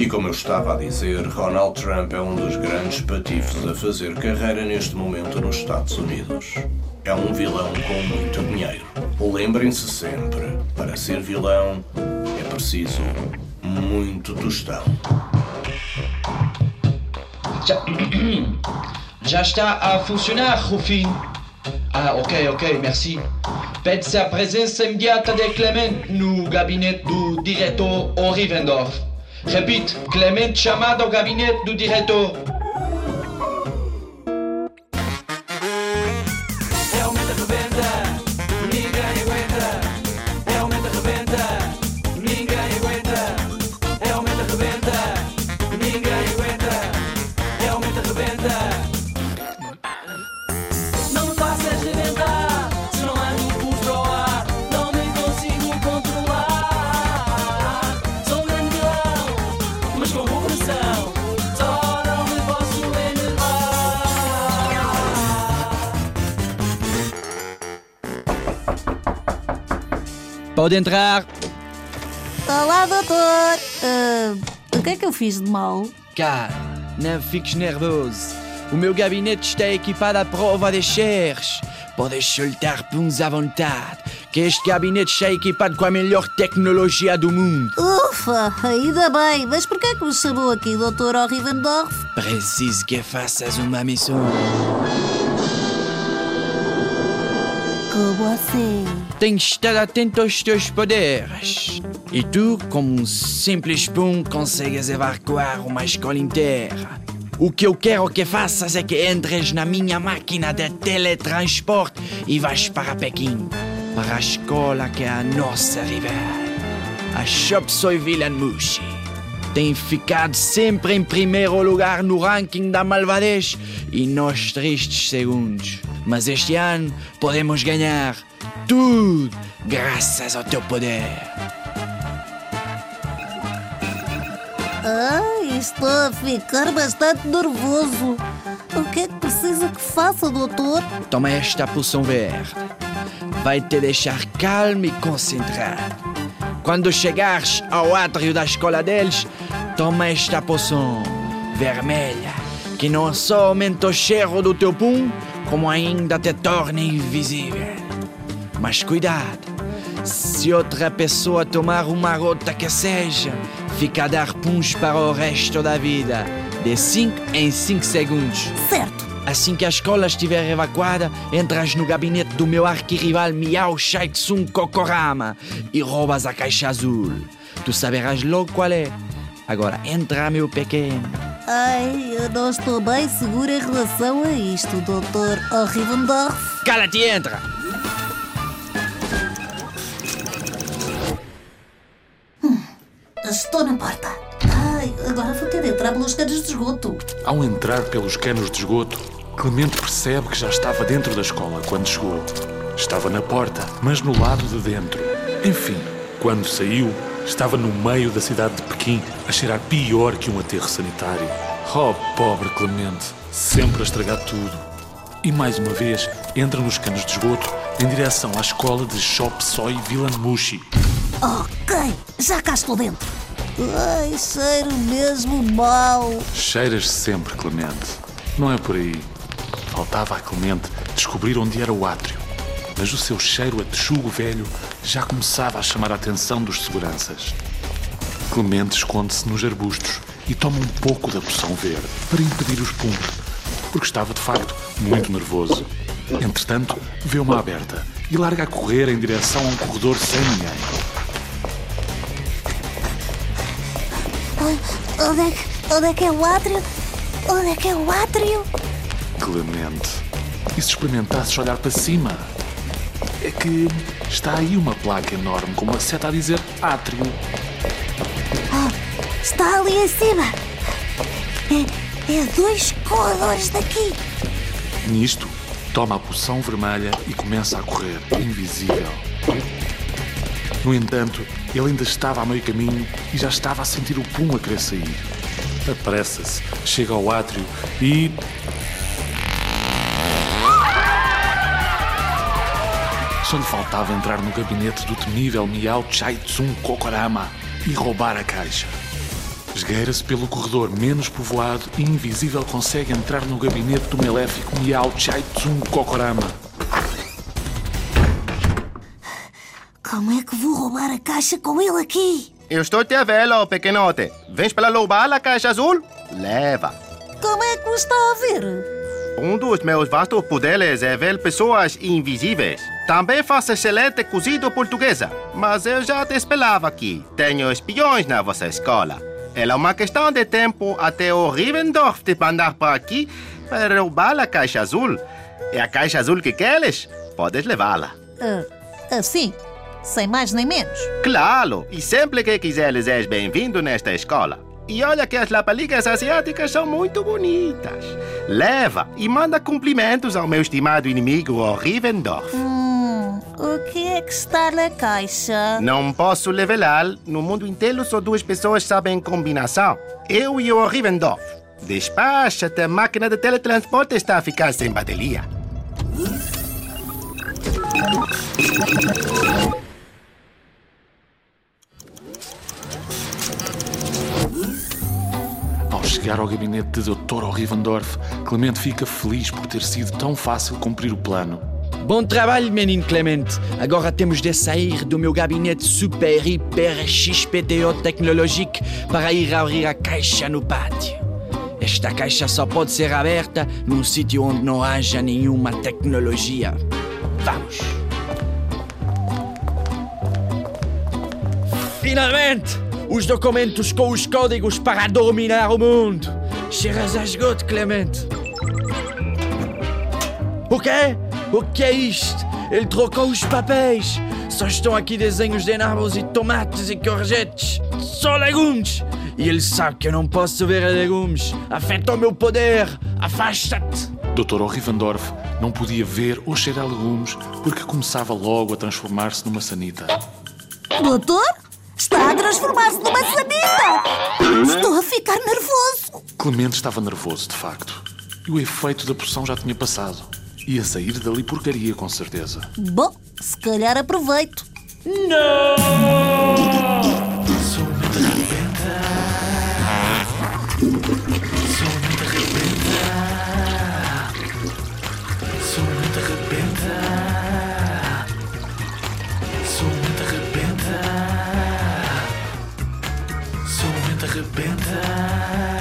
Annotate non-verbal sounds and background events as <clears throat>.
E como eu estava a dizer, Donald Trump é um dos grandes patifes a fazer carreira neste momento nos Estados Unidos. É um vilão com muito dinheiro. Lembrem-se sempre, para ser vilão é preciso muito tostão. Já, <clears throat> já está a funcionar, Rufin. Ah, ok, ok, merci. Pede-se a presença imediata de Clement no gabinete do diretor Rivendorf. Repite, Clement chamado ao gabinete do diretor. Pode entrar. Olá, doutor. Ah, o que é que eu fiz de mal? Cara, não fiques nervoso. O meu gabinete está equipado à prova de cheiros. Podes soltar puns à vontade, que este gabinete está equipado com a melhor tecnologia do mundo. Ufa, ainda bem. Mas por que é que me chamou aqui, doutor Rivendorf? Preciso que faças uma missão. Como assim? Tens de estar atento aos teus poderes. E tu, como um simples pum, consegues evacuar uma escola inteira. O que eu quero que faças é que entres na minha máquina de teletransporte e vais para Pequim, para a escola que é a nossa rival, a Shop Soy Mushi. Tem ficado sempre em primeiro lugar no ranking da malvadez e nós tristes segundos. Mas este ano podemos ganhar tudo graças ao teu poder. Ai, estou a ficar bastante nervoso. O que é que precisa que faça, doutor? Toma esta poção verde. Vai te deixar calmo e concentrado. Quando chegares ao átrio da escola deles, toma esta poção vermelha, que não só aumenta o cheiro do teu pum, como ainda te torna invisível. Mas cuidado, se outra pessoa tomar uma gota que seja, fica a dar puns para o resto da vida, de 5 em 5 segundos. Certo. Assim que a escola estiver evacuada, entras no gabinete do meu arquirrival Miao Shaitsung Kokorama e roubas a caixa azul. Tu saberás logo qual é. Agora entra, meu pequeno. Ai, eu não estou bem segura em relação a isto, doutor Rivendorf. Cala-te e entra! Estou na porta. Ai, agora vou ter de entrar pelos canos de esgoto. Ao entrar pelos canos de esgoto, Clemente percebe que já estava dentro da escola quando chegou. Estava na porta, mas no lado de dentro. Enfim, quando saiu, estava no meio da cidade de Pequim, a cheirar pior que um aterro sanitário. Oh, pobre Clemente, sempre a estragar tudo. E mais uma vez, entra nos canos de esgoto em direção à escola de Shop Soy Villan Mushi. Ok, já cá estou dentro. Ai, cheiro mesmo mal. Cheiras sempre, Clemente. Não é por aí. Faltava a Clemente descobrir onde era o átrio. Mas o seu cheiro a texugo velho já começava a chamar a atenção dos seguranças. Clemente esconde-se nos arbustos e toma um pouco da poção verde para impedir os puns, porque estava de facto muito nervoso. Entretanto, vê uma aberta e larga a correr em direção a um corredor sem ninguém. Onde é, que, onde é que é o átrio? Onde é que é o átrio? Clemente, e se experimentasses olhar para cima? É que está aí uma placa enorme com uma seta a dizer átrio. Está ali em cima. É, é dois corredores daqui. Nisto, toma a poção vermelha e começa a correr, invisível. No entanto, ele ainda estava a meio caminho e já estava a sentir o pum a querer sair. Apressa-se, chega ao átrio e. Só lhe faltava entrar no gabinete do temível Miao Chai Tsung Kokorama e roubar a caixa. Esgueira-se pelo corredor menos povoado e invisível consegue entrar no gabinete do maléfico Miao Chai Tsung Kokorama. Como é que vou roubar a caixa com ele aqui? Eu estou te a vendo, pequenote. Vens para roubar a caixa azul? Leva. Como é que o está a ver? Um dos meus vastos poderes é ver pessoas invisíveis. Também faço excelente cozido portuguesa, mas eu já te esperava aqui. Tenho espiões na vossa escola. É uma questão de tempo até o Rivendorf te mandar para aqui para roubar a caixa azul. É a caixa azul que queres? Podes levá-la. Ah, assim, sem mais nem menos. Claro, e sempre que quiseres és bem-vindo nesta escola. E olha que as lapaligas asiáticas são muito bonitas. Leva e manda cumprimentos ao meu estimado inimigo, o Rivendorf. Hum, o que é que está na caixa? Não posso revelar. No mundo inteiro só duas pessoas sabem combinação. Eu e o Rivendorf. Despacha-te, a máquina de teletransporte está a ficar sem bateria. Chegar ao gabinete de Dr. Rivendorf, Clemente fica feliz por ter sido tão fácil cumprir o plano. Bom trabalho, menino Clemente. Agora temos de sair do meu gabinete super, hiper, XPTO tecnológico para ir abrir a caixa no pátio. Esta caixa só pode ser aberta num sítio onde não haja nenhuma tecnologia. Vamos! Finalmente! Os documentos com os códigos para dominar o mundo! Cheiras a esgoto, Clemente! O quê? O que é isto? Ele trocou os papéis! Só estão aqui desenhos de nabos e tomates e courgettes! Só legumes! E ele sabe que eu não posso ver legumes! Afeta o meu poder! Afasta-te! Dr. Rivendorf não podia ver ou cheirar legumes porque começava logo a transformar-se numa sanita. Doutor? Está a transformar-se numa sanita! Estou a ficar nervoso. Clemente estava nervoso, de facto. E o efeito da poção já tinha passado. Ia sair dali porcaria, com certeza. Bom, se calhar aproveito. Somente arrebenta.